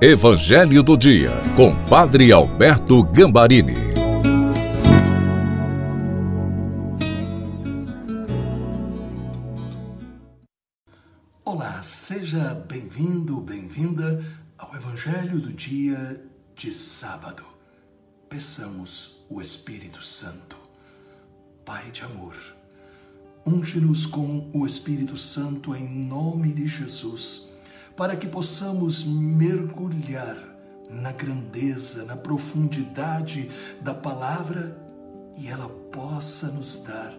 Evangelho do Dia, com Padre Alberto Gambarini. Olá, seja bem-vindo, bem-vinda ao Evangelho do Dia de sábado. Peçamos o Espírito Santo, Pai de amor. Unge-nos com o Espírito Santo em nome de Jesus para que possamos mergulhar na grandeza, na profundidade da palavra e ela possa nos dar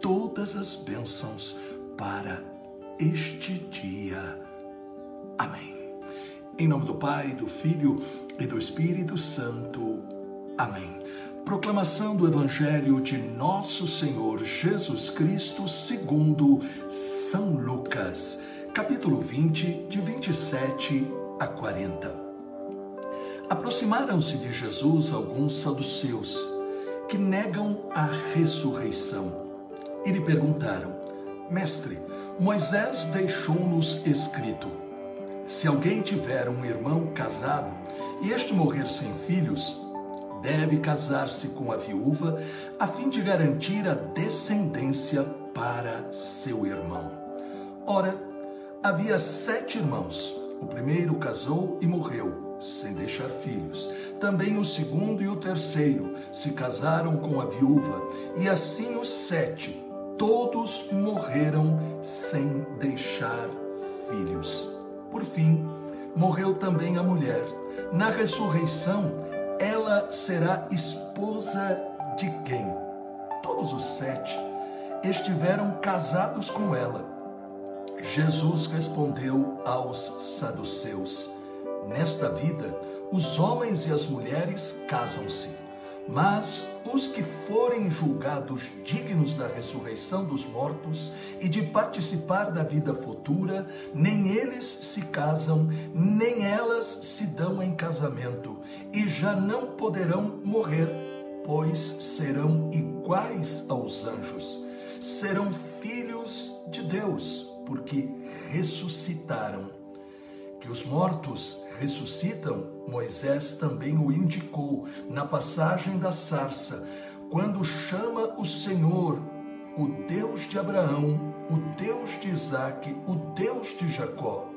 todas as bênçãos para este dia. Amém. Em nome do Pai, do Filho e do Espírito Santo. Amém. Proclamação do Evangelho de Nosso Senhor Jesus Cristo, segundo São Lucas capítulo 20, de 27 a 40. Aproximaram-se de Jesus alguns saduceus que negam a ressurreição e lhe perguntaram: Mestre, Moisés deixou-nos escrito: se alguém tiver um irmão casado e este morrer sem filhos, deve casar-se com a viúva a fim de garantir a descendência para seu irmão. Ora, Havia sete irmãos. O primeiro casou e morreu, sem deixar filhos. Também o segundo e o terceiro se casaram com a viúva, e assim os sete, todos morreram sem deixar filhos. Por fim, morreu também a mulher. Na ressurreição, ela será esposa de quem? Todos os sete estiveram casados com ela Jesus respondeu aos saduceus: Nesta vida, os homens e as mulheres casam-se, mas os que forem julgados dignos da ressurreição dos mortos e de participar da vida futura, nem eles se casam, nem elas se dão em casamento, e já não poderão morrer, pois serão iguais aos anjos, serão filhos de Deus porque ressuscitaram. Que os mortos ressuscitam, Moisés também o indicou na passagem da sarça, quando chama o Senhor, o Deus de Abraão, o Deus de Isaque, o Deus de Jacó.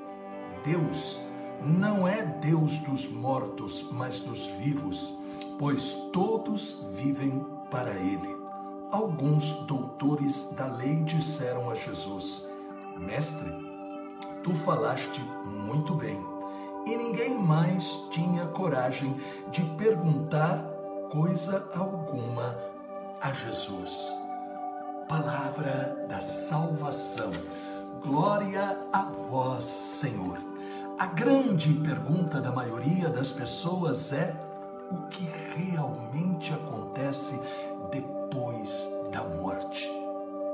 Deus não é Deus dos mortos, mas dos vivos, pois todos vivem para ele. Alguns doutores da lei disseram a Jesus: Mestre, tu falaste muito bem. E ninguém mais tinha coragem de perguntar coisa alguma a Jesus. Palavra da salvação. Glória a vós, Senhor. A grande pergunta da maioria das pessoas é: o que realmente acontece depois da morte?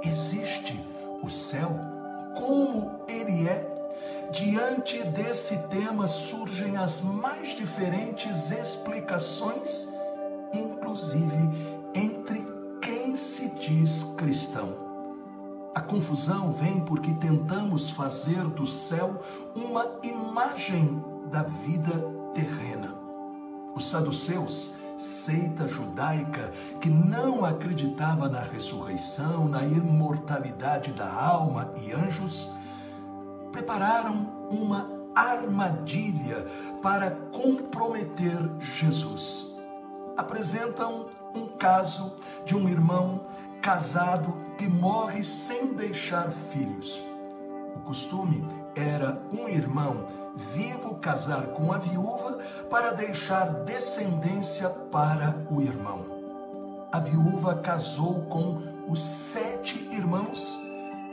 Existe o céu? Como ele é. Diante desse tema surgem as mais diferentes explicações, inclusive entre quem se diz cristão. A confusão vem porque tentamos fazer do céu uma imagem da vida terrena. Os saduceus, seita judaica que não acreditava na ressurreição, na imortalidade da alma e anjos, prepararam uma armadilha para comprometer Jesus. Apresentam um caso de um irmão casado que morre sem deixar filhos. O costume era um irmão vivo casar com a viúva para deixar descendência para o irmão. A viúva casou com os sete irmãos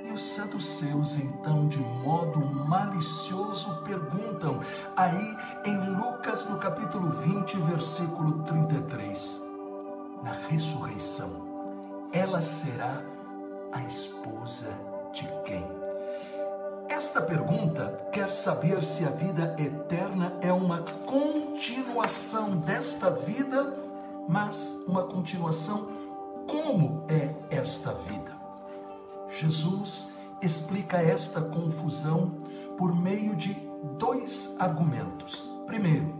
e os saduceus, então, de modo malicioso, perguntam, aí em Lucas, no capítulo 20, versículo 33, na ressurreição, ela será a esposa de quem? Esta pergunta quer saber se a vida eterna é uma continuação desta vida, mas uma continuação como é esta vida. Jesus explica esta confusão por meio de dois argumentos. Primeiro,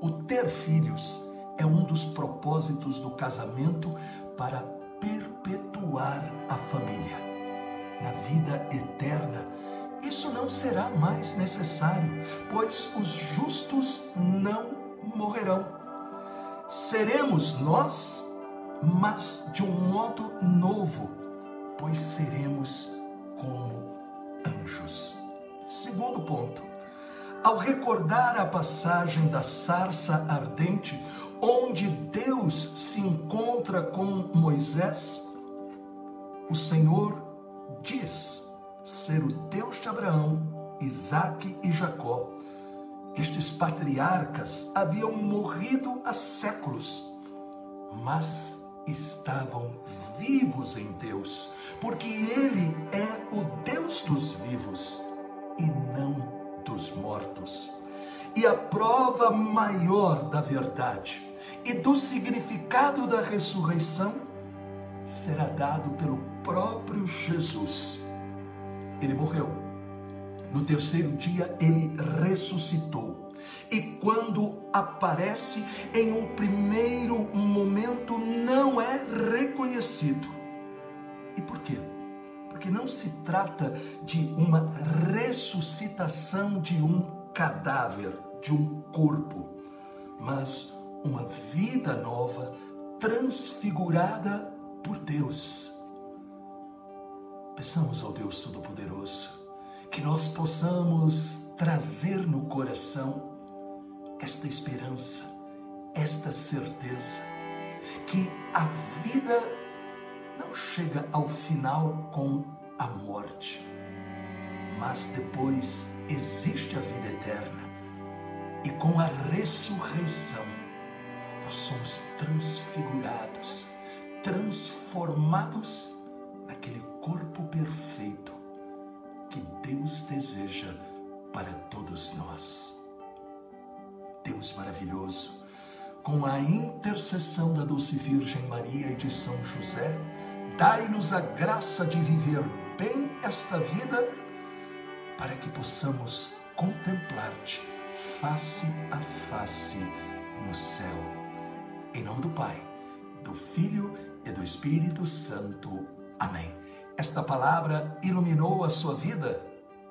o ter filhos é um dos propósitos do casamento para perpetuar a família. Na vida eterna, isso não será mais necessário, pois os justos não morrerão. Seremos nós, mas de um modo novo, pois seremos como anjos. Segundo ponto, ao recordar a passagem da sarça ardente, onde Deus se encontra com Moisés, o Senhor diz ser o Deus de Abraão, Isaque e Jacó. Estes patriarcas haviam morrido há séculos, mas estavam vivos em Deus, porque Ele é o Deus dos vivos e não dos mortos. E a prova maior da verdade e do significado da ressurreição será dado pelo próprio Jesus. Ele morreu. No terceiro dia, ele ressuscitou. E quando aparece em um primeiro momento, não é reconhecido. E por quê? Porque não se trata de uma ressuscitação de um cadáver, de um corpo, mas uma vida nova transfigurada por Deus. Peçamos ao Deus Todo-Poderoso que nós possamos trazer no coração esta esperança, esta certeza, que a vida não chega ao final com a morte, mas depois existe a vida eterna. E com a ressurreição, nós somos transfigurados, transformados naquele corpo perfeito que Deus deseja para todos nós. Deus maravilhoso, com a intercessão da Doce Virgem Maria e de São José, dai-nos a graça de viver bem esta vida para que possamos contemplar-te face a face no céu. Em nome do Pai, do Filho e do Espírito Santo. Amém. Esta palavra iluminou a sua vida?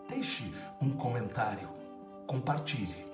Deixe um comentário, compartilhe.